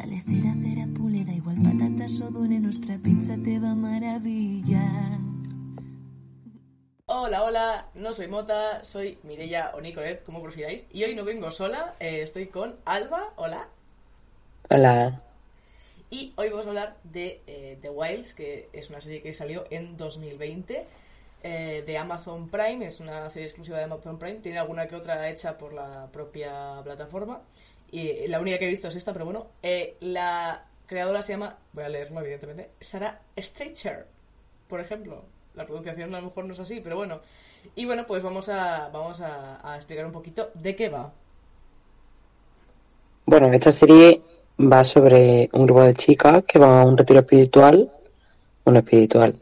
Dale cera, cera, pule, da igual patatas o dune, nuestra pizza te va a maravillar. Hola, hola, no soy Mota, soy Mireia o Nicolet, como prefiráis. Y hoy no vengo sola, eh, estoy con Alba, hola. Hola. Y hoy vamos a hablar de eh, The Wilds, que es una serie que salió en 2020 eh, de Amazon Prime, es una serie exclusiva de Amazon Prime, tiene alguna que otra hecha por la propia plataforma. Y la única que he visto es esta, pero bueno, eh, la creadora se llama, voy a leerlo evidentemente, Sarah Streicher, por ejemplo. La pronunciación a lo mejor no es así, pero bueno. Y bueno, pues vamos a, vamos a, a explicar un poquito de qué va. Bueno, esta serie va sobre un grupo de chicas que van a un retiro espiritual. Bueno, espiritual.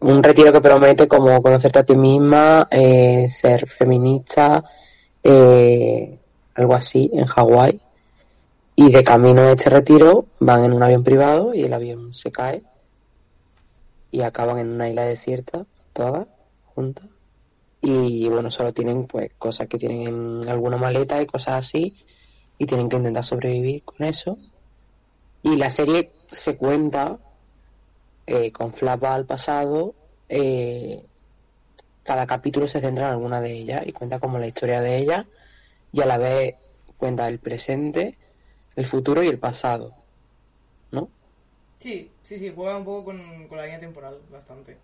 Un retiro que promete como conocerte a ti misma, eh, ser feminista, eh, algo así, en Hawái. Y de camino a este retiro van en un avión privado y el avión se cae y acaban en una isla desierta, todas juntas. Y bueno, solo tienen pues cosas que tienen en alguna maleta y cosas así y tienen que intentar sobrevivir con eso. Y la serie se cuenta eh, con flapa al pasado. eh, cada capítulo se centra en alguna de ellas y cuenta como la historia de ellas y a la vez cuenta el presente, el futuro y el pasado. ¿No? Sí, sí, sí, juega un poco con, la línea temporal, bastante.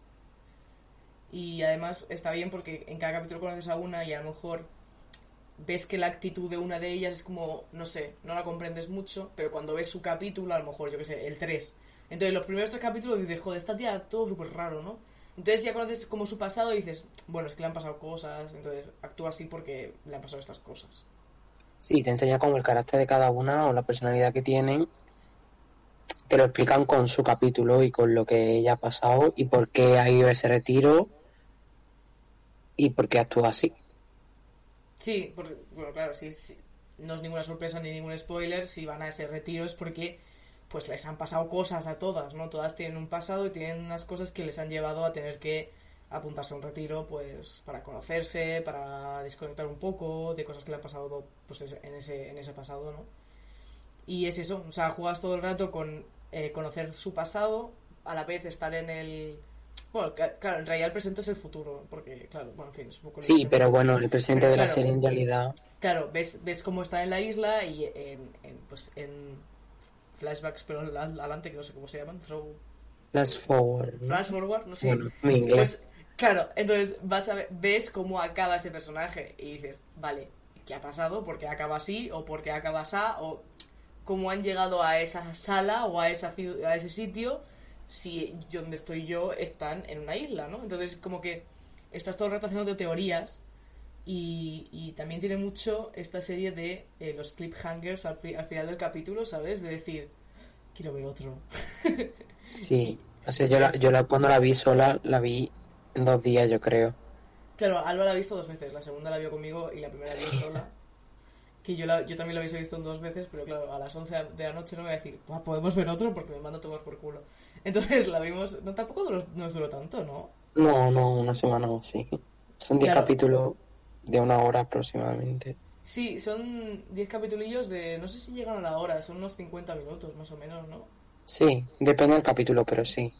Y además está bien porque en cada capítulo conoces a una y a lo mejor ves que la actitud de una de ellas es como, no sé, no la comprendes mucho, pero cuando ves su capítulo, a lo mejor, yo que sé, el 3. Entonces los primeros tres capítulos dices, joder, esta tía todo súper raro, ¿no? Entonces ya conoces como su pasado y dices, bueno, es que le han pasado cosas, entonces actúa así porque le han pasado estas cosas. Sí, te enseña como el carácter de cada una o la personalidad que tienen. Te lo explican con su capítulo y con lo que ella ha pasado y por qué ha ido ese retiro y por qué actúa así. Sí, porque, bueno, claro, sí, sí, no es ninguna sorpresa ni ningún spoiler, si van a ese retiro es porque pues les han pasado cosas a todas, ¿no? Todas tienen un pasado y tienen unas cosas que les han llevado a tener que apuntarse a un retiro, pues, para conocerse, para desconectar un poco de cosas que le han pasado, pues, en ese, en ese pasado, ¿no? Y es eso, o sea, juegas todo el rato con eh, conocer su pasado, a la vez estar en el... Bueno, claro, en realidad el presente es el futuro, porque, claro, bueno, en fin, es un poco... Sí, pero bueno, el presente Pero de la claro. serie en realidad. Claro, ves, ves cómo está en la isla y en, en, pues en flashbacks, pero adelante, que no sé cómo se llaman, throw- Flash forward. ¿no? flash forward, no sé. Bueno, en inglés. Pues, claro, entonces vas a ver, ves cómo acaba ese personaje y dices, vale, ¿qué ha pasado? ¿Por qué acaba así? ¿O por qué acaba así? ¿O cómo han llegado a esa sala o a, esa, a ese sitio si yo- donde estoy yo están en una isla, ¿no? Entonces como que estás todo el rato haciendo teorías y, y también tiene mucho esta serie de eh, los cliffhangers al, al final del capítulo, ¿sabes? De decir, quiero ver otro. Sí. O sea, yo, la, yo la, cuando la vi sola, la vi en dos días, yo creo. Claro, Alba la ha visto dos veces. La segunda la vio conmigo y la primera la vio sola. Que yo, la- yo también la hubiese visto en dos veces, pero claro, a las 11 de la noche no me voy a decir, "Buah, podemos ver otro porque me manda a tomar por culo. Entonces la vimos, no, tampoco duró- nos duró tanto, ¿no? No, no, una semana o sí. Son diez Claro. capítulos de una hora aproximadamente. Sí, son 10 capitulillos de, no sé si llegan a la hora, son unos 50 minutos más o menos, ¿no? Sí, depende del capítulo, pero sí.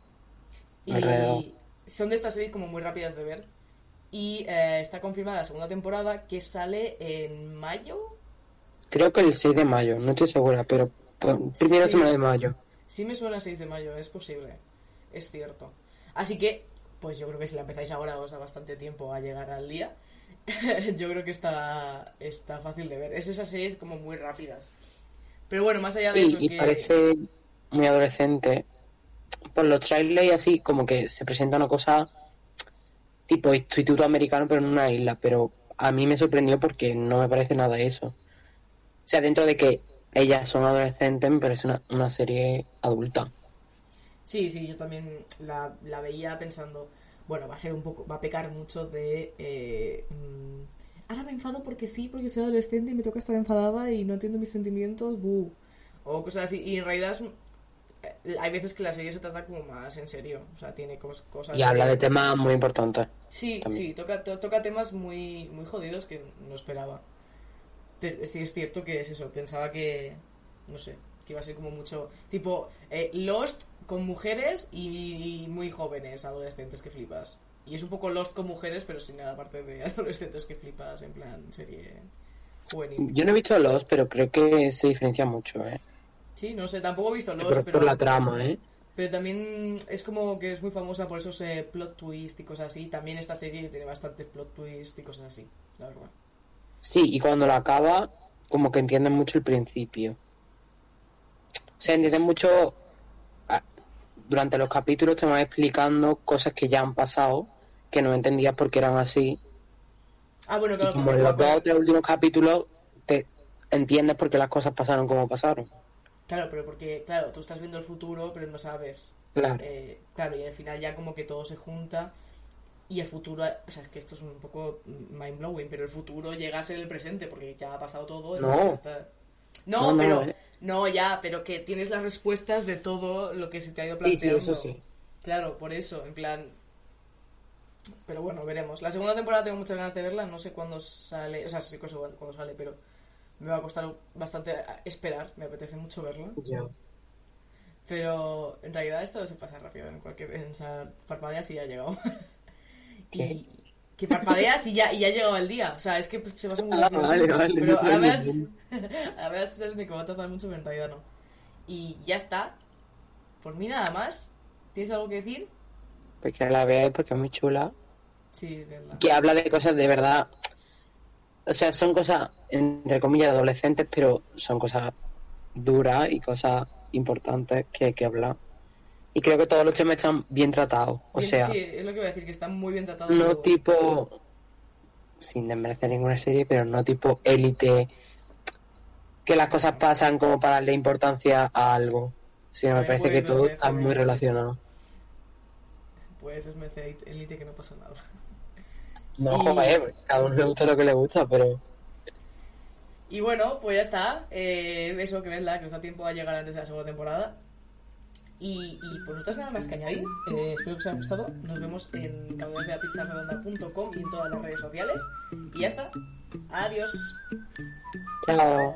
Alrededor. Y son de estas series como muy rápidas de ver. Y eh, está confirmada la segunda temporada que sale en mayo. Creo que el 6 de mayo, no estoy segura, pero primera Sí. semana de mayo. Sí me suena 6 de mayo, es posible. Es cierto. Así que, pues yo creo que si la empezáis ahora os da bastante tiempo a llegar al día. yo creo que está, está fácil de ver. Es esas series como muy rápidas. Pero bueno, más allá de eso y que... parece muy adolescente. Por los trailers y así, como que se presenta una cosa tipo instituto americano, pero en una isla. Pero a mí me sorprendió porque no me parece nada eso. O sea, dentro de que ellas son adolescentes, me parece una, una serie adulta. Sí, sí, yo también la, la veía pensando, bueno, va a ser un poco, va a pecar mucho de... eh, mm, ahora me enfado porque sí, porque soy adolescente y me toca estar enfadada y no entiendo mis sentimientos, buh. O cosas así. Y en realidad es- eh, hay veces que la serie se trata como más en serio. O sea, tiene cos- cosas... Y habla de temas muy importantes. Sí, también. sí, toca, to- toca temas muy, muy jodidos que no esperaba. Pero sí es cierto que es eso, pensaba que, no sé, que iba a ser como mucho, tipo, eh, Lost con mujeres y, y muy jóvenes, adolescentes que flipas. Y es un poco Lost con mujeres, pero sin la parte de adolescentes que flipas, en plan serie juvenil. Yo no he visto Los, pero creo que se diferencia mucho, ¿eh? Sí, no sé, tampoco he visto Lost, pero... por la trama, ¿eh? Pero también es como que es muy famosa por esos eh, plot twists y cosas así. También esta serie tiene bastantes plot twists y cosas así, la verdad. Sí, y cuando la acaba, como que entienden mucho el principio. O sea, entienden mucho... ah, Durante los capítulos te van explicando cosas que ya han pasado, que no entendías por qué eran así. Ah, bueno, Y claro, como porque en los dos o tres últimos capítulos te entiendes por qué las cosas pasaron como pasaron. Claro, pero porque, claro, tú estás viendo el futuro, pero no sabes. Claro. Eh, claro, y al final ya como que todo se junta y el futuro, o sea, es que esto es un poco mind blowing, pero el futuro llega a ser el presente porque ya ha pasado todo. No. está- No, No, no, pero eh. No, ya, pero que tienes las respuestas de todo lo que se te ha ido Sí, sí, planteando. eso sí. Claro, por eso, en plan. Pero bueno, veremos. La segunda temporada tengo muchas ganas de verla, no sé cuándo sale, o sea, sí que sé cuándo sale, pero me va a costar bastante esperar, me apetece mucho verla. Ya. Pero en realidad esto se pasa rápido en cualquier. En, parpadeas y ya ha llegado. ¿Qué? Y que parpadeas y ya, y ya ha llegado el día. O sea, es que pues, se pasa muy Ah, rápido. vale, vale, Pero ahora me ahora de que va a tardar mucho, pero en realidad no. Y ya está. Por mí nada más. ¿Tienes algo que decir? Porque la veáis porque es muy chula. Sí, de verdad. Que habla de cosas de verdad. O sea, son cosas, entre comillas, adolescentes, pero son cosas duras y cosas importantes que hay que hablar. Y creo que todos los temas están bien tratados. O Bien, sea, sí, es lo que voy a decir, que está muy bien tratado. no todo. tipo. Sin desmerecer ninguna serie, pero no tipo élite. Que las cosas pasan como para darle importancia a algo. Sino me parece que puede todo está muy relacionado. Puedes desmerecer Elite que no pasa nada. No, Y- joder, cada uno le gusta lo que le gusta, pero. Y bueno, pues ya está. Eh, eso que ves la que os da tiempo a llegar antes de la segunda temporada. Y, y pues no nada más que añadir. Eh, espero que os haya gustado. Nos vemos en camionesdeapizzaredonda.com y en todas las redes sociales. Y ya está. Adiós. Chao.